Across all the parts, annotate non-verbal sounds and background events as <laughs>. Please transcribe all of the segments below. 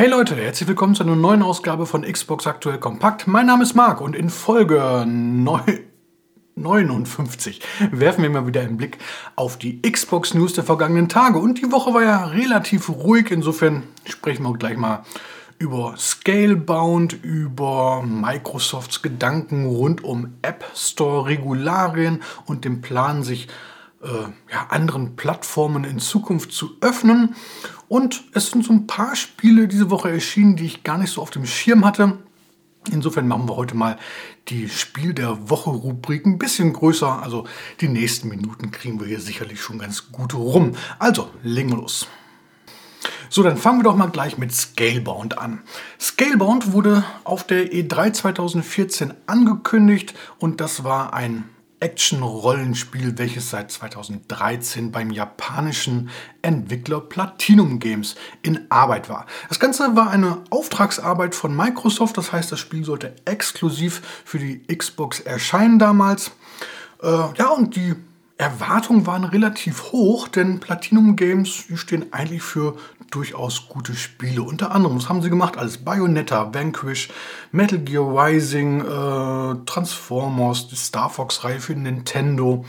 Hey Leute, herzlich willkommen zu einer neuen Ausgabe von Xbox Aktuell Kompakt. Mein Name ist Marc und in Folge 59 werfen wir mal wieder einen Blick auf die Xbox News der vergangenen Tage. Und die Woche war ja relativ ruhig, insofern sprechen wir gleich mal über Scalebound, über Microsofts Gedanken rund um App Store Regularien und den Plan, sich äh, ja, anderen Plattformen in Zukunft zu öffnen. Und es sind so ein paar Spiele diese Woche erschienen, die ich gar nicht so auf dem Schirm hatte. Insofern machen wir heute mal die Spiel der Woche Rubrik ein bisschen größer. Also die nächsten Minuten kriegen wir hier sicherlich schon ganz gut rum. Also, legen wir los. So, dann fangen wir doch mal gleich mit Scalebound an. Scalebound wurde auf der E3 2014 angekündigt und das war ein Action-Rollenspiel, welches seit 2013 beim japanischen Entwickler Platinum Games in Arbeit war. Das Ganze war eine Auftragsarbeit von Microsoft, das heißt, das Spiel sollte exklusiv für die Xbox erscheinen damals. Äh, ja, und die Erwartungen waren relativ hoch, denn Platinum Games die stehen eigentlich für durchaus gute Spiele. Unter anderem, was haben sie gemacht? Alles Bayonetta, Vanquish, Metal Gear Rising, äh, Transformers, die Star Fox-Reihe für Nintendo,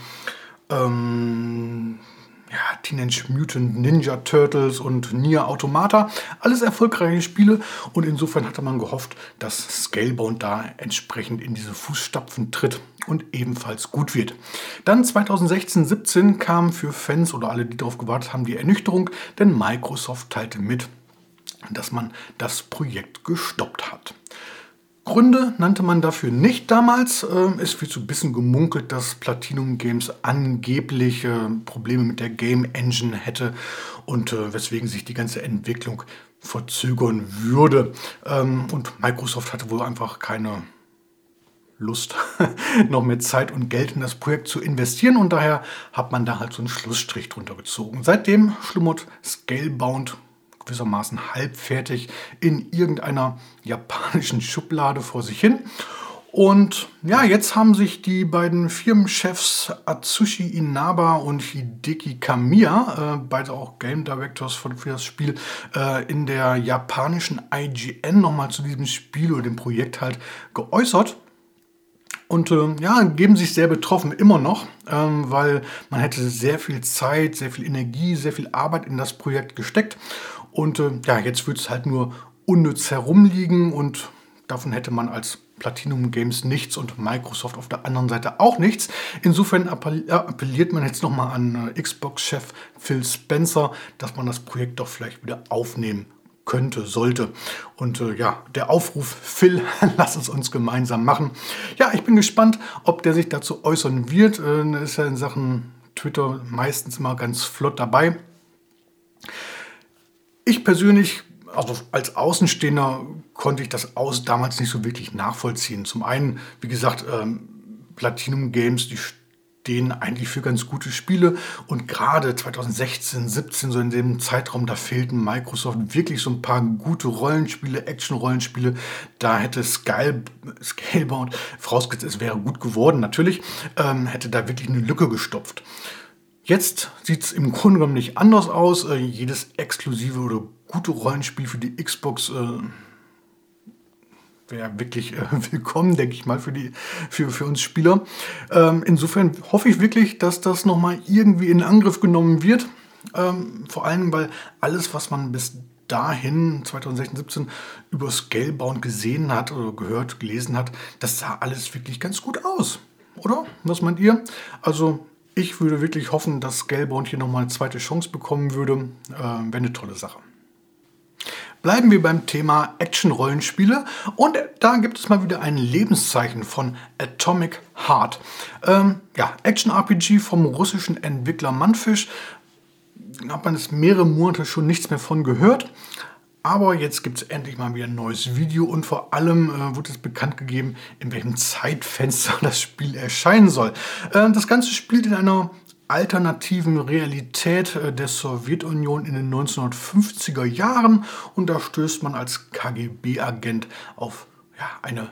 ähm, ja, Teenage Mutant Ninja Turtles und Nier Automata. Alles erfolgreiche Spiele und insofern hatte man gehofft, dass Scalebound da entsprechend in diese Fußstapfen tritt und ebenfalls gut wird. Dann 2016, 17 kam für Fans oder alle, die darauf gewartet haben, die Ernüchterung, denn Microsoft teilte mit, dass man das Projekt gestoppt hat. Gründe nannte man dafür nicht damals. Es wird so ein bisschen gemunkelt, dass Platinum Games angeblich Probleme mit der Game Engine hätte und äh, weswegen sich die ganze Entwicklung verzögern würde. Ähm, und Microsoft hatte wohl einfach keine Lust, <laughs> noch mehr Zeit und Geld in das Projekt zu investieren und daher hat man da halt so einen Schlussstrich drunter gezogen. Seitdem schlummert Scalebound gewissermaßen halbfertig in irgendeiner japanischen Schublade vor sich hin. Und ja, jetzt haben sich die beiden Firmenchefs Atsushi Inaba und Hideki Kamiya, äh, beide auch Game Directors für, für das Spiel, äh, in der japanischen IGN nochmal zu diesem Spiel oder dem Projekt halt geäußert. Und äh, ja, geben sich sehr betroffen immer noch, ähm, weil man hätte sehr viel Zeit, sehr viel Energie, sehr viel Arbeit in das Projekt gesteckt. Und äh, ja, jetzt wird es halt nur unnütz herumliegen und davon hätte man als Platinum Games nichts und Microsoft auf der anderen Seite auch nichts. Insofern appelliert man jetzt nochmal an äh, Xbox-Chef Phil Spencer, dass man das Projekt doch vielleicht wieder aufnehmen könnte, sollte. Und äh, ja, der Aufruf, <laughs> Phil, lass es uns gemeinsam machen. Ja, ich bin gespannt, ob der sich dazu äußern wird. Äh, ist ja in Sachen Twitter meistens immer ganz flott dabei. Ich persönlich, also als Außenstehender, konnte ich das aus damals nicht so wirklich nachvollziehen. Zum einen, wie gesagt, ähm, Platinum Games, die stehen eigentlich für ganz gute Spiele. Und gerade 2016, 17, so in dem Zeitraum, da fehlten Microsoft wirklich so ein paar gute Rollenspiele, Action-Rollenspiele. Da hätte Sky, Scalebound, vorausgesetzt, es wäre gut geworden, natürlich, ähm, hätte da wirklich eine Lücke gestopft. Jetzt sieht es im Grunde genommen nicht anders aus. Äh, jedes exklusive oder gute Rollenspiel für die Xbox äh, wäre wirklich äh, <laughs> willkommen, denke ich mal, für, die, für, für uns Spieler. Ähm, insofern hoffe ich wirklich, dass das nochmal irgendwie in Angriff genommen wird. Ähm, vor allem, weil alles, was man bis dahin 2016, 17 über Scalebound gesehen hat oder gehört, gelesen hat, das sah alles wirklich ganz gut aus. Oder? Was meint ihr? Also ich würde wirklich hoffen, dass Scalebound hier nochmal eine zweite Chance bekommen würde. Äh, Wäre eine tolle Sache. Bleiben wir beim Thema Action-Rollenspiele und da gibt es mal wieder ein Lebenszeichen von Atomic Heart. Ähm, ja, Action-RPG vom russischen Entwickler Manfish. Da hat man jetzt mehrere Monate schon nichts mehr von gehört. Aber jetzt gibt es endlich mal wieder ein neues Video und vor allem äh, wird es bekannt gegeben, in welchem Zeitfenster <laughs> das Spiel erscheinen soll. Äh, das Ganze spielt in einer alternativen Realität äh, der Sowjetunion in den 1950er Jahren und da stößt man als KGB-Agent auf ja, eine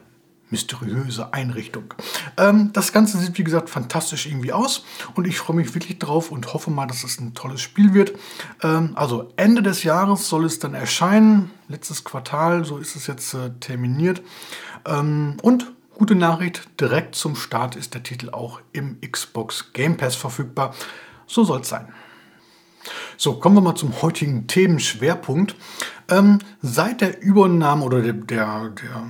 mysteriöse Einrichtung. Ähm, das Ganze sieht, wie gesagt, fantastisch irgendwie aus und ich freue mich wirklich drauf und hoffe mal, dass es ein tolles Spiel wird. Ähm, also Ende des Jahres soll es dann erscheinen, letztes Quartal, so ist es jetzt äh, terminiert. Ähm, und gute Nachricht, direkt zum Start ist der Titel auch im Xbox Game Pass verfügbar. So soll es sein. So, kommen wir mal zum heutigen Themenschwerpunkt. Ähm, seit der Übernahme oder der, der, der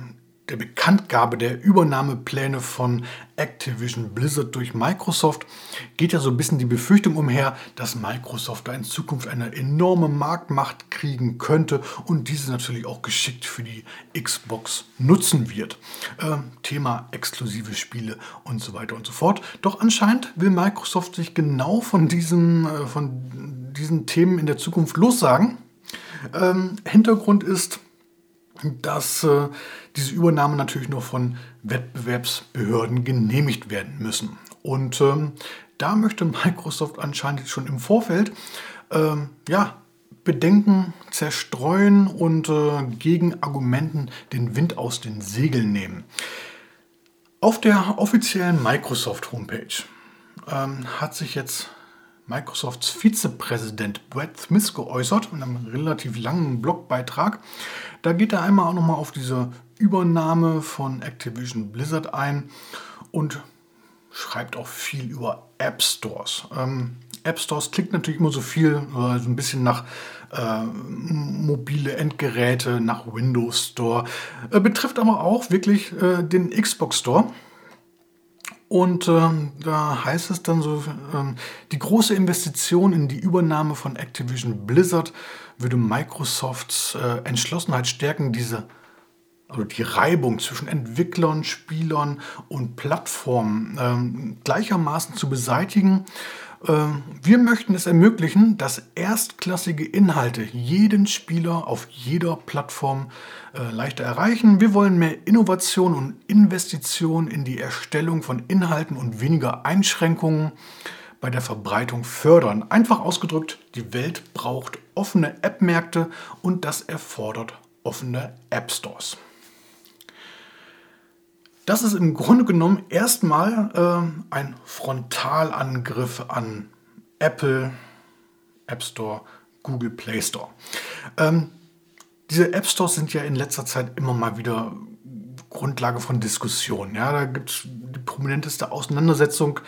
der Bekanntgabe der Übernahmepläne von Activision Blizzard durch Microsoft geht ja so ein bisschen die Befürchtung umher, dass Microsoft da in Zukunft eine enorme Marktmacht kriegen könnte und diese natürlich auch geschickt für die Xbox nutzen wird. Äh, Thema exklusive Spiele und so weiter und so fort. Doch anscheinend will Microsoft sich genau von diesen, äh, von diesen Themen in der Zukunft lossagen. Ähm, Hintergrund ist, dass äh, diese Übernahme natürlich nur von Wettbewerbsbehörden genehmigt werden müssen. Und ähm, da möchte Microsoft anscheinend schon im Vorfeld ähm, ja, Bedenken zerstreuen und äh, gegen Argumenten den Wind aus den Segeln nehmen. Auf der offiziellen Microsoft-Homepage ähm, hat sich jetzt Microsofts Vizepräsident Brad Smith geäußert in einem relativ langen Blogbeitrag. Da geht er einmal auch nochmal auf diese Übernahme von Activision Blizzard ein und schreibt auch viel über App Stores. Ähm, App Stores klingt natürlich immer so viel, äh, so ein bisschen nach äh, mobile Endgeräte, nach Windows Store, äh, betrifft aber auch wirklich äh, den Xbox Store. Und ähm, da heißt es dann so, ähm, die große Investition in die Übernahme von Activision Blizzard würde Microsofts äh, Entschlossenheit stärken, diese also die Reibung zwischen Entwicklern, Spielern und Plattformen ähm, gleichermaßen zu beseitigen. Ähm, wir möchten es ermöglichen, dass erstklassige Inhalte jeden Spieler auf jeder Plattform äh, leichter erreichen. Wir wollen mehr Innovation und Investition in die Erstellung von Inhalten und weniger Einschränkungen bei der Verbreitung fördern. Einfach ausgedrückt, die Welt braucht offene App-Märkte und das erfordert offene App-Stores. Das ist im Grunde genommen erstmal äh, ein Frontalangriff an Apple, App Store, Google Play Store. Ähm, diese App Stores sind ja in letzter Zeit immer mal wieder Grundlage von Diskussionen. Ja, da gibt es die prominenteste Auseinandersetzung.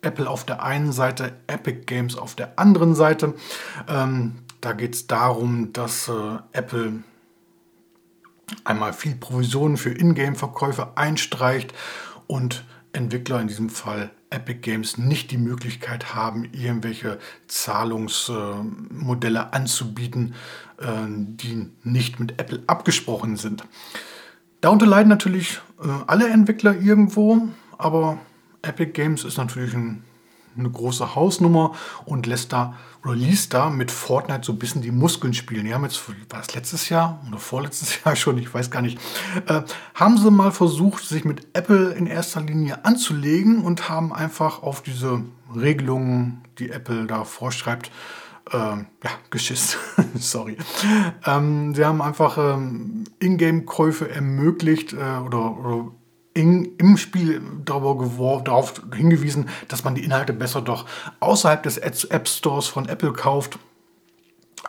Apple auf der einen Seite, Epic Games auf der anderen Seite. Ähm, da geht es darum, dass äh, Apple einmal viel Provisionen für Ingame-Verkäufe einstreicht und Entwickler, in diesem Fall Epic Games, nicht die Möglichkeit haben, irgendwelche Zahlungsmodelle anzubieten, äh, die nicht mit Apple abgesprochen sind. Darunter leiden natürlich äh, alle Entwickler irgendwo, aber Epic Games ist natürlich ein eine große Hausnummer und lässt da oder ließ da mit Fortnite so ein bisschen die Muskeln spielen. Die haben jetzt, war es letztes Jahr oder vorletztes <laughs> Jahr schon, ich weiß gar nicht, äh, haben sie mal versucht, sich mit Apple in erster Linie anzulegen und haben einfach auf diese Regelungen, die Apple da vorschreibt, äh, ja, geschissen. <laughs> Sorry. Ähm, sie haben einfach ähm, Ingame-Käufe ermöglicht äh, oder, oder in, im Spiel darauf hingewiesen, dass man die Inhalte besser doch außerhalb des App Stores von Apple kauft.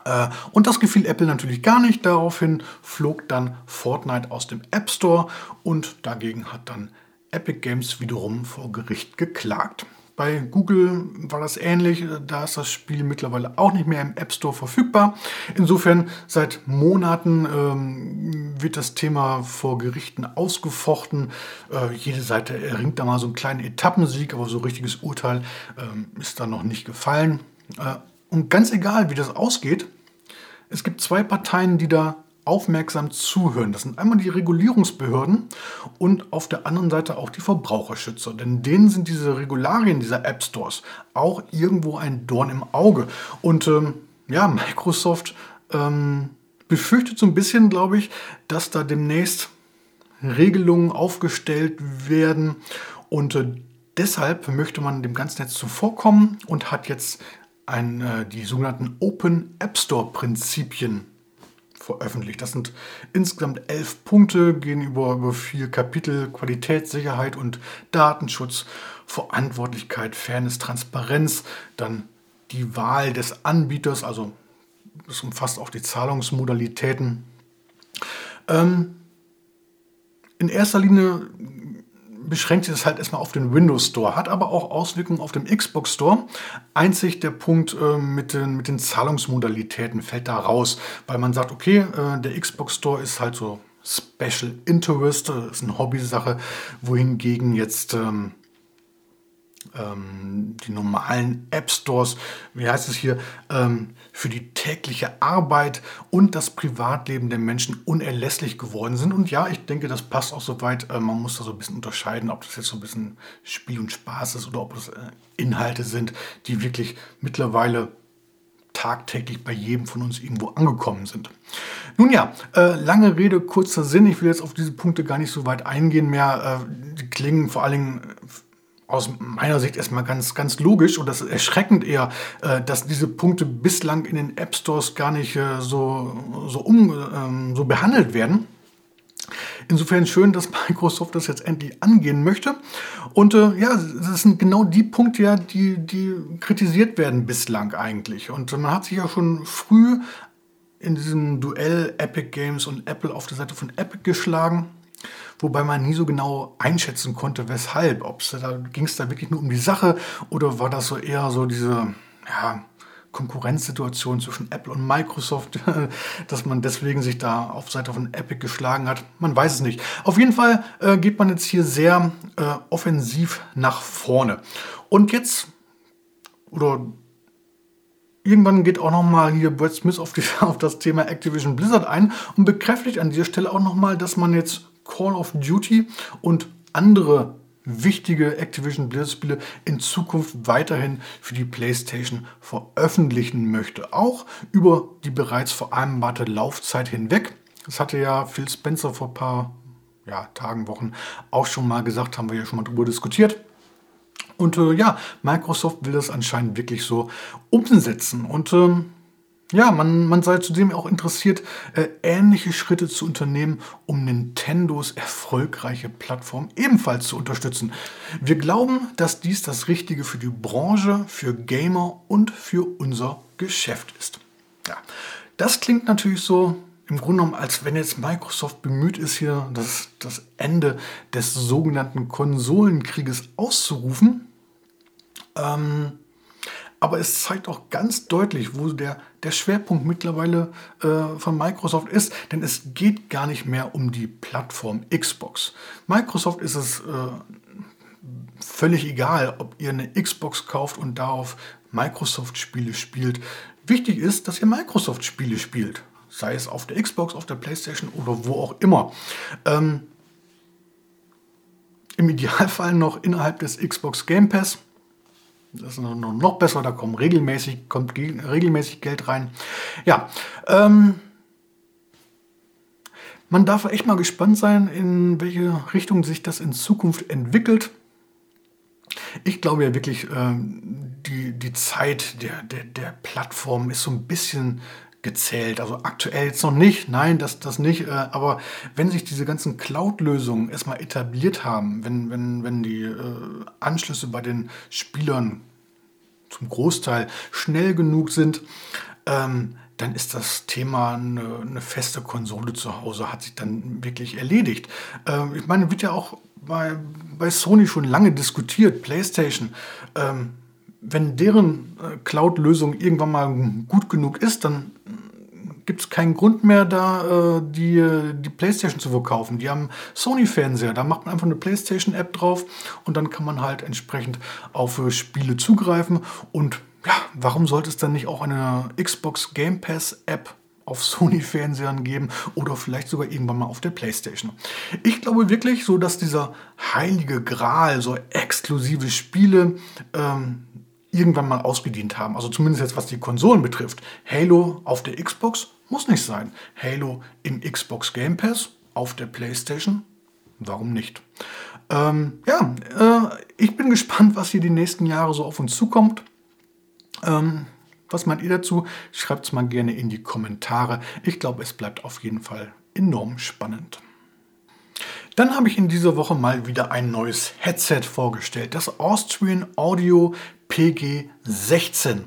Äh, und das gefiel Apple natürlich gar nicht. Daraufhin flog dann Fortnite aus dem App Store und dagegen hat dann Epic Games wiederum vor Gericht geklagt. Bei Google war das ähnlich, da ist das Spiel mittlerweile auch nicht mehr im App Store verfügbar. Insofern seit Monaten ähm, wird das Thema vor Gerichten ausgefochten. Äh, jede Seite erringt da mal so einen kleinen Etappensieg, aber so ein richtiges Urteil ähm, ist da noch nicht gefallen. Äh, und ganz egal, wie das ausgeht, es gibt zwei Parteien, die da aufmerksam zuhören. Das sind einmal die Regulierungsbehörden und auf der anderen Seite auch die Verbraucherschützer. Denn denen sind diese Regularien dieser App Stores auch irgendwo ein Dorn im Auge. Und ähm, ja, Microsoft ähm, befürchtet so ein bisschen, glaube ich, dass da demnächst Regelungen aufgestellt werden. Und äh, deshalb möchte man dem ganzen Netz zuvorkommen und hat jetzt ein, äh, die sogenannten Open App Store Prinzipien veröffentlicht. Das sind insgesamt elf Punkte, gehen über, über vier Kapitel, Qualitätssicherheit und Datenschutz, Verantwortlichkeit, Fairness, Transparenz, dann die Wahl des Anbieters, also das umfasst auch die Zahlungsmodalitäten. Ähm, in erster Linie beschränkt sich das halt erstmal auf den Windows Store, hat aber auch Auswirkungen auf den Xbox Store. Einzig der Punkt äh, mit, den, mit den Zahlungsmodalitäten fällt da raus, weil man sagt, okay, äh, der Xbox Store ist halt so Special Interest, das ist eine Hobbysache, wohingegen jetzt ähm, ähm, die normalen App Stores, wie heißt es hier, ähm, für die tägliche Arbeit und das Privatleben der Menschen unerlässlich geworden sind. Und ja, ich denke, das passt auch soweit. Äh, man muss da so ein bisschen unterscheiden, ob das jetzt so ein bisschen Spiel und Spaß ist oder ob das äh, Inhalte sind, die wirklich mittlerweile tagtäglich bei jedem von uns irgendwo angekommen sind. Nun ja, äh, lange Rede, kurzer Sinn. Ich will jetzt auf diese Punkte gar nicht so weit eingehen mehr. Äh, die klingen vor allen Dingen aus meiner Sicht erstmal ganz, ganz logisch und das ist erschreckend eher, äh, dass diese Punkte bislang in den App Stores gar nicht äh, so, so, um, ähm, so behandelt werden. Insofern schön, dass <laughs> Microsoft das jetzt endlich angehen möchte. Und äh, ja, das sind genau die Punkte, ja, die, die kritisiert werden bislang eigentlich. Und man hat sich ja schon früh in diesem Duell Epic Games und Apple auf der Seite von Epic geschlagen wobei man nie so genau einschätzen konnte, weshalb. Ob da ging es da wirklich nur um die Sache oder war das so eher so diese ja, Konkurrenzsituation zwischen Apple und Microsoft, <laughs> dass man deswegen sich da auf Seite von Epic geschlagen hat. Man weiß es nicht. Auf jeden Fall äh, geht man jetzt hier sehr äh, offensiv nach vorne. Und jetzt, oder Irgendwann geht auch nochmal hier Brad Smith auf, die, <laughs> auf, das Thema Activision Blizzard ein und bekräftigt an dieser Stelle auch nochmal, dass man jetzt Call of Duty und andere wichtige Activision Blizzard-Spiele in Zukunft weiterhin für die PlayStation veröffentlichen möchte. Auch über die bereits vereinbarte Laufzeit hinweg. Das hatte ja Phil Spencer vor ein paar ja, Tagen, Wochen auch schon mal gesagt, haben wir ja schon mal darüber diskutiert. Und äh, ja, Microsoft will das anscheinend wirklich so umsetzen. Und ähm, ja, man, man sei zudem auch interessiert, äh, ähnliche Schritte zu unternehmen, um Nintendos erfolgreiche Plattform ebenfalls zu unterstützen. Wir glauben, dass dies das Richtige für die Branche, für Gamer und für unser Geschäft ist. Ja, das klingt natürlich so im Grunde genommen, als wenn jetzt Microsoft bemüht ist, hier das, das Ende des sogenannten Konsolenkrieges auszurufen. Ähm, aber es zeigt auch ganz deutlich, wo der, der Schwerpunkt mittlerweile äh, von Microsoft ist. Denn es geht gar nicht mehr um die Plattform Xbox. Microsoft ist es äh, völlig egal, ob ihr eine Xbox kauft und darauf Microsoft-Spiele spielt. Wichtig ist, dass ihr Microsoft-Spiele spielt. Sei es auf der Xbox, auf der PlayStation oder wo auch immer. Ähm, Im Idealfall noch innerhalb des Xbox Game Pass das ist noch, noch besser, da kommt regelmäßig, kommt regelmäßig Geld rein. Ja, ähm, man darf echt mal gespannt sein, in welche Richtung sich das in Zukunft entwickelt. Ich glaube ja wirklich, ähm, die, die Zeit der, der, der Plattform ist so ein bisschen gezählt. Also aktuell jetzt noch nicht, nein, das, das nicht. Äh, aber wenn sich diese ganzen Cloud-Lösungen erstmal etabliert haben, wenn, wenn, wenn die äh, Anschlüsse bei den Spielern zum Großteil schnell genug sind, ähm, dann ist das Thema eine, eine, feste Konsole zu Hause, hat sich dann wirklich erledigt. Ähm, ich meine, wird ja auch bei, bei Sony schon lange diskutiert, PlayStation. Ähm, wenn deren äh, Cloud-Lösung irgendwann mal gut genug ist, dann gibt es keinen Grund mehr, da äh, die, die PlayStation zu verkaufen. Die haben Sony-Fernseher, da macht man einfach eine PlayStation-App drauf und dann kann man halt entsprechend auf äh, Spiele zugreifen. Und ja, warum sollte es dann nicht auch eine Xbox Game Pass-App auf <laughs> Sony-Fernsehern geben oder vielleicht sogar irgendwann mal auf der PlayStation. Ich glaube wirklich, so dass dieser heilige Gral, so exklusive Spiele, ähm, irgendwann mal ausgedient haben. Also zumindest jetzt was die Konsolen betrifft. Halo auf der Xbox muss nicht sein. Halo im Xbox Game Pass auf der PlayStation, warum nicht? Ähm, ja, äh, ich bin gespannt, was hier die nächsten Jahre so auf uns zukommt. Ähm, Was meint ihr dazu? Schreibt es mal gerne in die Kommentare. Ich glaube, es bleibt auf jeden Fall enorm spannend. Dann habe ich in dieser Woche mal wieder ein neues Headset vorgestellt, das Austrian Audio PG16.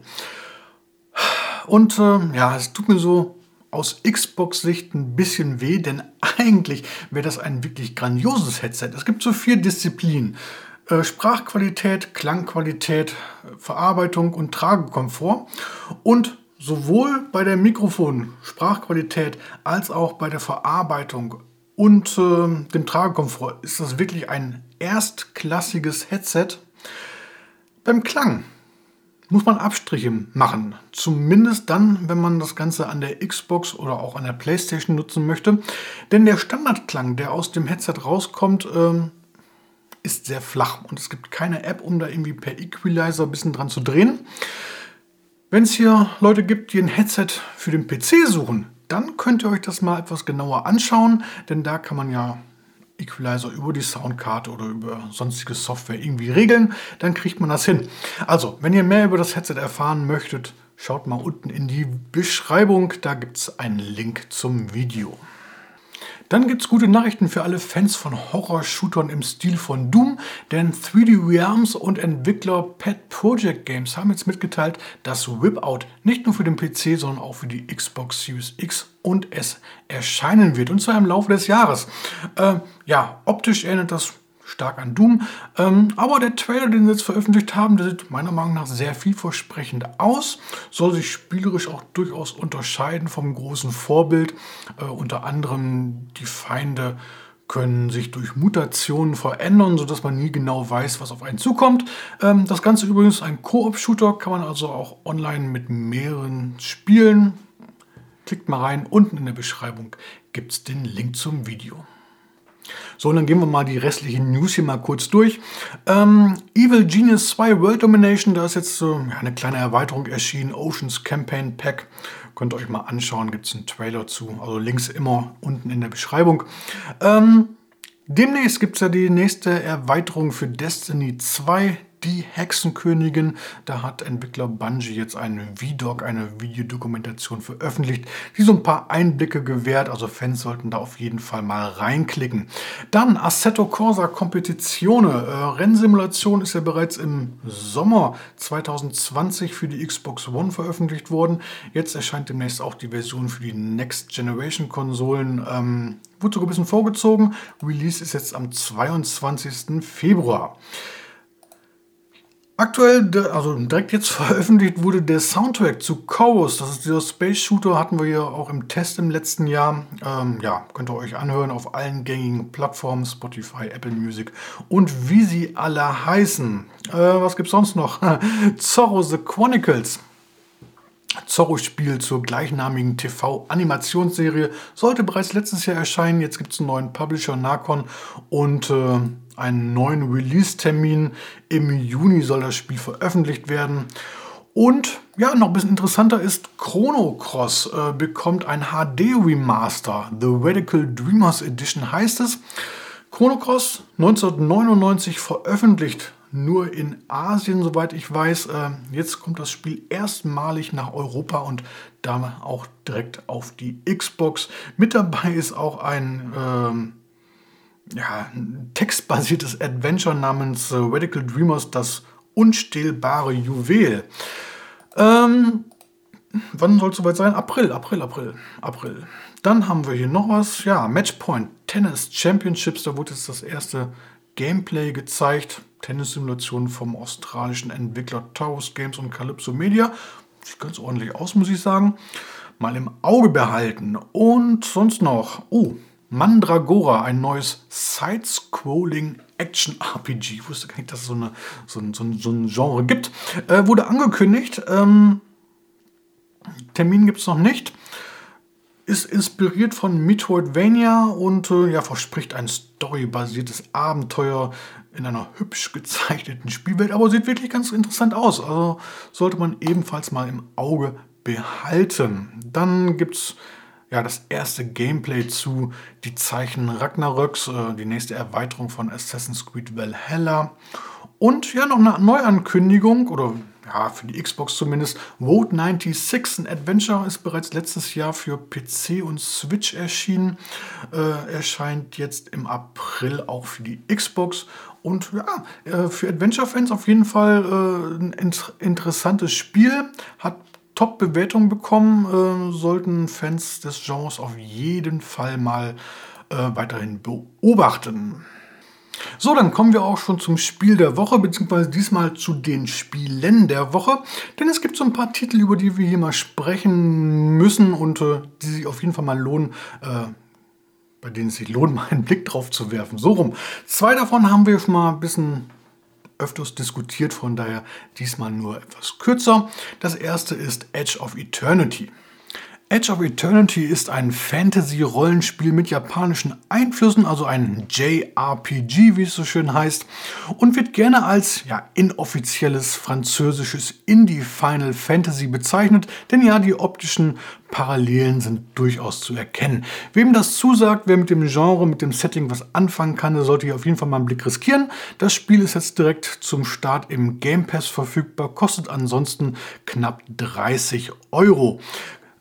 Und äh, ja, es tut mir so aus Xbox-Sicht ein bisschen weh, denn <laughs> eigentlich wäre das ein wirklich grandioses Headset. Es gibt so vier Disziplinen. Äh, Sprachqualität, Klangqualität, Verarbeitung und Tragekomfort. Und sowohl bei der Mikrofon-Sprachqualität als auch bei der Verarbeitung und äh, dem Tragekomfort ist das wirklich ein erstklassiges Headset. Beim Klang muss man Abstriche machen. Zumindest dann, wenn man das Ganze an der Xbox oder auch an der PlayStation nutzen möchte. Denn der Standardklang, der aus dem Headset rauskommt, ähm, ist sehr flach und es gibt keine App, um da irgendwie per Equalizer ein bisschen dran zu drehen. Wenn es hier Leute gibt, die ein Headset für den PC suchen, dann könnt ihr euch das mal etwas genauer anschauen, denn da kann man ja Equalizer über die Soundkarte oder über sonstige Software irgendwie regeln, dann kriegt man das hin. Also, wenn ihr mehr über das Headset erfahren möchtet, schaut mal unten in die Beschreibung, da gibt es einen Link zum Video. Dann gibt es gute Nachrichten für alle Fans von Horror-Shootern im Stil von Doom, denn 3D Realms und Entwickler Pet Project Games haben jetzt mitgeteilt, dass Whipout nicht nur für den PC, sondern auch für die Xbox Series X und S erscheinen wird. Und zwar im Laufe des Jahres. Äh, ja, optisch erinnert das stark an Doom. Ähm, aber der Trailer, den sie jetzt veröffentlicht haben, der sieht meiner Meinung nach sehr vielversprechend aus. Soll sich spielerisch auch durchaus unterscheiden vom großen Vorbild. Äh, unter anderem die Feinde können sich durch Mutationen verändern, sodass man nie genau weiß, was auf einen zukommt. Ähm, das Ganze übrigens ein Koop-Shooter, kann man also auch online mit mehreren spielen. Klickt mal rein, unten in der Beschreibung gibt es den Link zum Video. So, und dann gehen wir mal die restlichen News hier mal kurz durch. Ähm, Evil Genius 2 World Domination, da ist jetzt so eine kleine Erweiterung erschienen. Oceans Campaign Pack. Könnt ihr euch mal anschauen, gibt es einen Trailer zu. Also Links immer unten in der Beschreibung. Ähm, demnächst gibt es ja die nächste Erweiterung für Destiny 2 die Hexenkönigin. Da hat Entwickler Bungie jetzt einen V-Doc, eine Videodokumentation veröffentlicht, die so ein paar Einblicke gewährt. Also Fans sollten da auf jeden Fall mal reinklicken. Dann Assetto Corsa Competizione. Äh, Rennsimulation ist ja bereits im Sommer 2020 für die Xbox One veröffentlicht worden. Jetzt erscheint demnächst auch die Version für die Next Generation Konsolen. Ähm, wurde sogar ein bisschen vorgezogen. Release ist jetzt am 22. Februar. Aktuell, also direkt jetzt <laughs> veröffentlicht wurde der Soundtrack zu Chorus. Das ist dieser Space Shooter, hatten wir ja auch im Test im letzten Jahr. Ähm, ja, könnt ihr euch anhören auf allen gängigen Plattformen, Spotify, Apple Music und wie sie alle heißen. Äh, was gibt's sonst noch? <laughs> Zorro The Chronicles. Zorro-Spiel zur gleichnamigen TV-Animationsserie sollte bereits letztes Jahr erscheinen. Jetzt gibt es einen neuen Publisher, Narcon, und äh, einen neuen Release-Termin. Im Juni soll das Spiel veröffentlicht werden. Und ja, noch ein bisschen interessanter ist, Chrono Cross äh, bekommt ein HD-Remaster. The Radical Dreamers Edition heißt es. Chrono Cross 1999 veröffentlicht nur in Asien, soweit ich weiß. Äh, jetzt kommt das Spiel erstmalig nach Europa und da auch direkt auf die Xbox. Mit dabei ist auch ein ähm, ja, textbasiertes Adventure namens äh, Radical Dreamers, das unstillbare Juwel. Ähm, wann soll es soweit sein? April, April, April, April. Dann haben wir hier noch was. Ja, Matchpoint Tennis Championships. Da wurde jetzt das erste Gameplay gezeigt. Tennissimulation vom australischen Entwickler Taurus Games und Calypso Media. Sieht ganz ordentlich aus, muss ich sagen. Mal im Auge behalten. Und sonst noch. Oh, Mandragora, ein neues Side-Scrolling Action-RPG. Ich wusste gar nicht, dass es so, eine, so, ein, so, ein, so ein Genre gibt. Äh, wurde angekündigt. Ähm, Termin gibt es noch nicht. Ist inspiriert von Metroidvania und äh, ja, verspricht ein storybasiertes Abenteuer in einer hübsch gezeichneten Spielwelt, aber sieht wirklich ganz interessant aus. Also sollte man ebenfalls mal im Auge behalten. Dann gibt es ja, das erste Gameplay zu Die Zeichen Ragnaröks, äh, die nächste Erweiterung von Assassin's Creed Valhalla. Und ja, noch eine Neuankündigung oder ja, für die Xbox zumindest. Road 96, ein Adventure, ist bereits letztes Jahr für PC und Switch erschienen. Äh, erscheint jetzt im April auch für die Xbox. Und ja, äh, für Adventure-Fans auf jeden Fall äh, ein int interessantes Spiel. Hat Top-Bewertungen bekommen. Äh, sollten Fans des Genres auf jeden Fall mal weiterhin beobachten. So, dann kommen wir auch schon zum Spiel der Woche, beziehungsweise diesmal zu den Spielen der Woche. Denn es gibt so ein paar Titel, über die wir hier mal sprechen müssen und äh, die sich auf jeden Fall mal lohnen, äh, bei denen es sich lohnt, <laughs> mal einen Blick drauf zu werfen. So rum. Zwei davon haben wir schon mal ein bisschen öfters diskutiert, von daher diesmal nur etwas kürzer. Das erste ist Edge of Eternity. Edge of Eternity ist ein Fantasy-Rollenspiel mit japanischen Einflüssen, also ein JRPG, wie es so schön heißt, und wird gerne als ja, inoffizielles französisches Indie-Final Fantasy bezeichnet, denn ja, die optischen Parallelen sind durchaus zu erkennen. Wem das zusagt, wer mit dem Genre, mit dem Setting was anfangen kann, der sollte hier auf jeden Fall mal einen Blick riskieren. Das Spiel ist jetzt direkt zum Start im Game Pass verfügbar, kostet ansonsten knapp 30 Euro.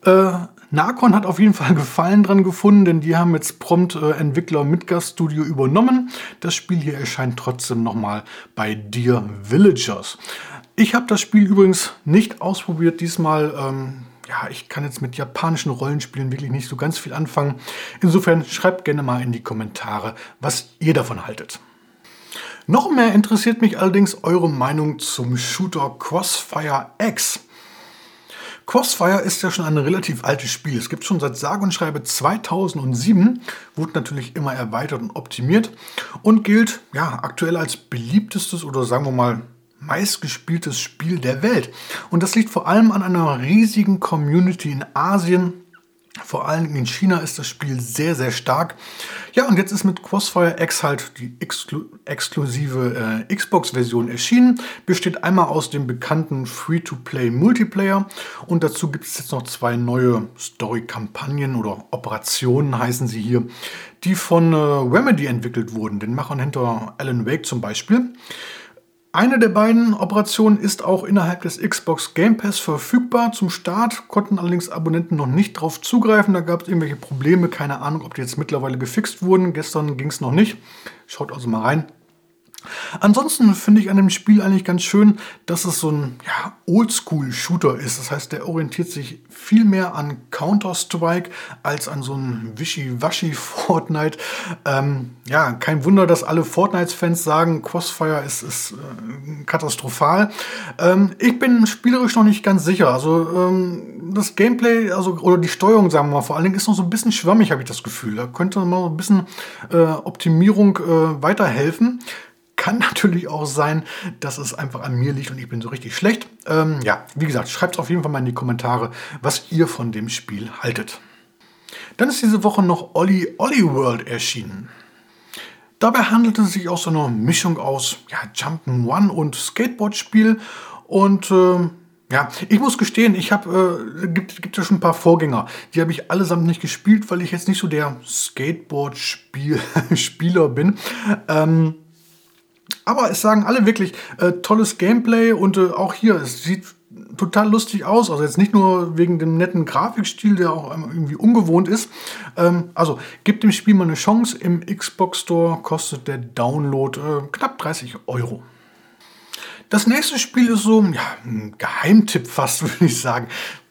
Äh, Narcon hat auf jeden Fall <laughs> Gefallen dran gefunden, denn die haben jetzt prompt äh, Entwickler Midgard Studio übernommen. Das Spiel hier erscheint trotzdem nochmal bei Dear Villagers. Ich habe das Spiel übrigens nicht ausprobiert diesmal. Ähm, ja, ich kann jetzt mit japanischen Rollenspielen wirklich nicht so ganz viel anfangen. Insofern schreibt gerne mal in die Kommentare, was ihr davon haltet. Noch mehr interessiert mich allerdings eure Meinung zum Shooter Crossfire X. Crossfire ist ja schon ein relativ altes Spiel. Es gibt schon seit sage und schreibe 2007, wurde natürlich immer erweitert und optimiert und gilt ja aktuell als beliebtestes oder sagen wir mal meistgespieltes Spiel der Welt. Und das liegt vor allem an einer riesigen Community in Asien, vor allem in China ist das Spiel sehr, sehr stark. Ja, und jetzt ist mit Crossfire X halt die exklu exklusive äh, Xbox-Version erschienen. Besteht einmal aus dem bekannten Free-to-Play Multiplayer und dazu gibt es jetzt noch zwei neue Story-Kampagnen oder Operationen heißen sie hier, die von äh, Remedy entwickelt wurden, den Machern hinter Alan Wake zum Beispiel. Eine der beiden Operationen ist auch innerhalb des Xbox Game Pass verfügbar. Zum Start konnten allerdings Abonnenten noch nicht darauf zugreifen. Da gab es irgendwelche Probleme. Keine Ahnung, ob die jetzt mittlerweile gefixt wurden. Gestern ging es noch nicht. Schaut also mal rein. Ansonsten finde ich an dem Spiel eigentlich ganz schön, dass es so ein ja, Oldschool-Shooter ist. Das heißt, der orientiert sich viel mehr an Counter-Strike als an so ein Wischi-Waschi-Fortnite. Ähm, ja, kein Wunder, dass alle Fortnite-Fans sagen, Crossfire ist, ist äh, katastrophal. Ähm, ich bin spielerisch noch nicht ganz sicher. Also ähm, das Gameplay, also oder die Steuerung, sagen wir mal, vor allen Dingen ist noch so ein bisschen schwammig, habe ich das Gefühl. Da könnte mal ein bisschen äh, Optimierung äh, weiterhelfen. Kann natürlich auch sein, dass es einfach an mir liegt und ich bin so richtig schlecht. Ähm, ja, wie gesagt, schreibt auf jeden Fall mal in die Kommentare, was ihr von dem Spiel haltet. Dann ist diese Woche noch Olli Olli World erschienen. Dabei handelt es sich aus so einer Mischung aus ja, Jump'n'One und Skateboard-Spiel. Und äh, ja, ich muss gestehen, ich habe, äh, gibt, gibt ja schon ein paar Vorgänger. Die habe ich allesamt nicht gespielt, weil ich jetzt nicht so der Skateboard-Spieler <laughs> bin. Ähm, aber es sagen alle wirklich äh, tolles Gameplay und äh, auch hier, es sieht total lustig aus. Also jetzt nicht nur wegen dem netten Grafikstil, der auch irgendwie ungewohnt ist. Ähm, also gebt dem Spiel mal eine Chance. Im Xbox Store kostet der Download äh, knapp 30 Euro. Das nächste Spiel ist so ja, ein Geheimtipp fast, <laughs> würde ich sagen.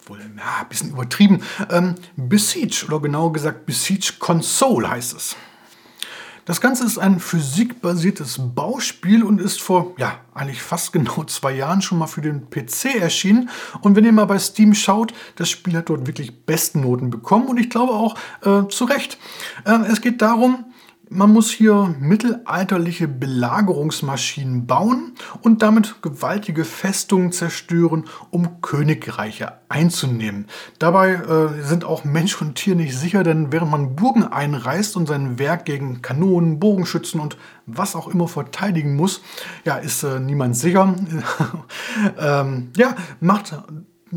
Wohl ja, ein bisschen übertrieben. Ähm, Besiege, oder genauer gesagt Besiege Console heißt es. Das Ganze ist ein physikbasiertes Bauspiel und ist vor, ja, eigentlich fast genau <laughs> zwei Jahren schon mal für den PC erschienen. Und wenn ihr mal bei Steam schaut, das Spiel hat dort wirklich Bestnoten bekommen und ich glaube auch äh, zu Recht. Äh, es geht darum, man muss hier mittelalterliche Belagerungsmaschinen bauen und damit gewaltige Festungen zerstören, um Königreiche einzunehmen. Dabei äh, sind auch Mensch und Tier nicht sicher, denn während man Burgen einreißt und sein Werk gegen Kanonen, Bogenschützen und was auch immer verteidigen muss, ja, ist äh, niemand sicher. <laughs> ähm, ja, macht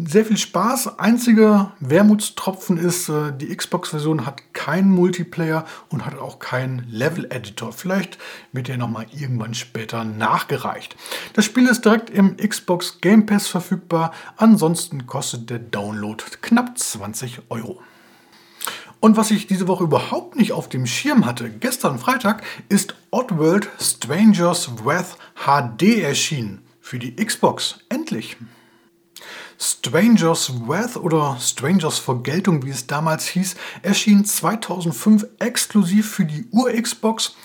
sehr viel Spaß. Einziger Wermutstropfen ist, äh, die Xbox-Version hat keinen Multiplayer und hat auch keinen Level-Editor. Vielleicht wird der nochmal irgendwann später nachgereicht. Das Spiel ist direkt im Xbox Game Pass verfügbar. Ansonsten kostet der Download knapp 20 Euro. Und was ich diese Woche überhaupt nicht auf dem Schirm hatte, gestern Freitag ist Oddworld Strangers Wrath HD erschienen. Für die Xbox. Endlich. Strangers Wrath oder Strangers Vergeltung, wie es damals hieß, erschien 2005 exklusiv für die Ur-Xbox.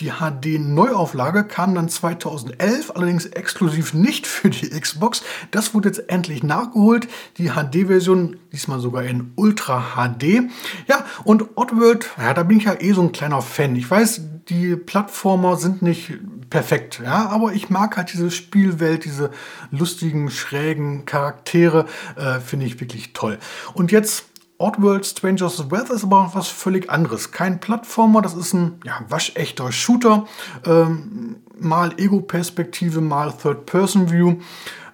Die HD-Neuauflage kam dann 2011, allerdings exklusiv nicht für die Xbox. Das wurde jetzt endlich nachgeholt. Die HD-Version, diesmal sogar in Ultra HD. Ja, und Oddworld, ja, da bin ich ja eh so ein kleiner Fan. Ich weiß, die Plattformer sind nicht perfekt, ja, aber ich mag halt diese Spielwelt, diese lustigen, schrägen Charaktere, äh, finde ich wirklich toll. Und jetzt Oddworld Strangers Wrath ist aber was völlig anderes. Kein Plattformer, das ist ein ja, waschechter Shooter. Ähm, mal Ego-Perspektive, mal Third-Person-View.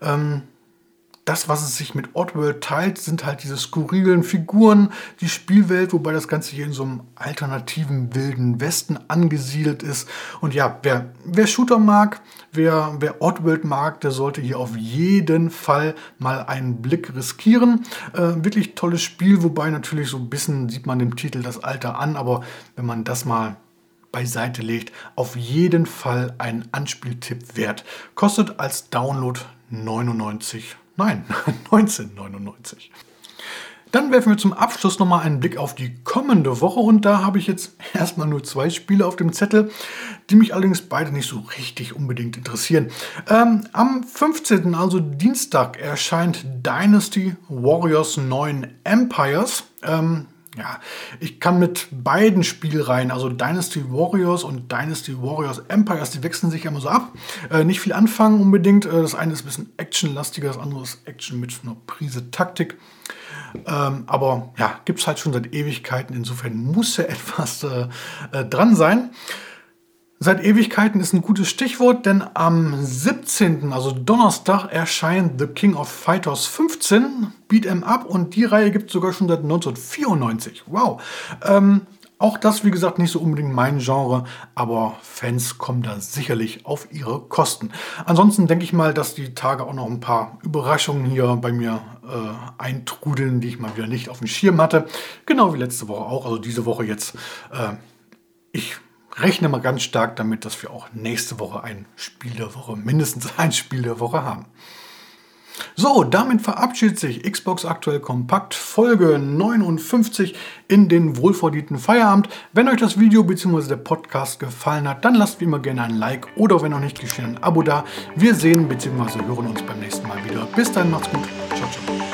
Ähm, das, was es sich mit Oddworld teilt, sind halt diese skurrilen Figuren, die Spielwelt, wobei das Ganze hier in so einem alternativen wilden Westen angesiedelt ist. Und ja, wer, wer Shooter mag, wer, wer Oddworld mag, der sollte hier auf jeden Fall mal einen Blick riskieren. Äh, wirklich tolles Spiel, wobei natürlich so ein bisschen sieht man dem Titel das Alter an, aber wenn man das mal beiseite legt, auf jeden Fall ein Anspieltipp wert. Kostet als Download 99 Nein, <laughs> 1999. Dann werfen wir zum Abschluss nochmal einen Blick auf die kommende Woche und da habe ich jetzt <laughs> erstmal nur zwei Spiele auf dem Zettel, die mich allerdings beide nicht so richtig unbedingt interessieren. Ähm, am 15., also Dienstag, erscheint Dynasty Warriors 9 Empires. Ähm, ja, ich kann mit beiden Spielreihen, also Dynasty Warriors und Dynasty Warriors Empires, die wechseln sich immer so ab. Äh, nicht viel anfangen unbedingt. Äh, das eine ist ein bisschen actionlastiger, das andere ist Action mit einer Prise Taktik. Ähm, aber ja, gibt es halt schon seit Ewigkeiten. Insofern muss ja <laughs> etwas äh, äh, dran sein. Seit Ewigkeiten ist ein gutes Stichwort, denn am 17., also Donnerstag, erscheint The King of Fighters 15, Beat 'em Up und die Reihe gibt es sogar schon seit 1994. Wow. Ähm, auch das, wie gesagt, nicht so unbedingt mein Genre, aber Fans kommen da sicherlich auf ihre Kosten. Ansonsten denke ich mal, dass die Tage auch noch ein paar Überraschungen hier bei mir äh, eintrudeln, die ich mal wieder nicht auf dem Schirm hatte. Genau wie letzte Woche auch, also diese Woche jetzt. Äh, ich rechne mal ganz stark damit, dass wir auch nächste Woche ein Spiel der Woche, mindestens <laughs> ein Spiel der Woche haben. So, damit verabschiedet sich Xbox Aktuell Kompakt Folge 59 in den wohlverdienten Feierabend. Wenn euch das Video bzw. der Podcast gefallen hat, dann lasst wie immer gerne ein Like oder wenn noch nicht geschehen, ein Abo da. Wir sehen bzw. hören uns beim nächsten Mal wieder. Bis dann, macht's gut. Ciao, ciao.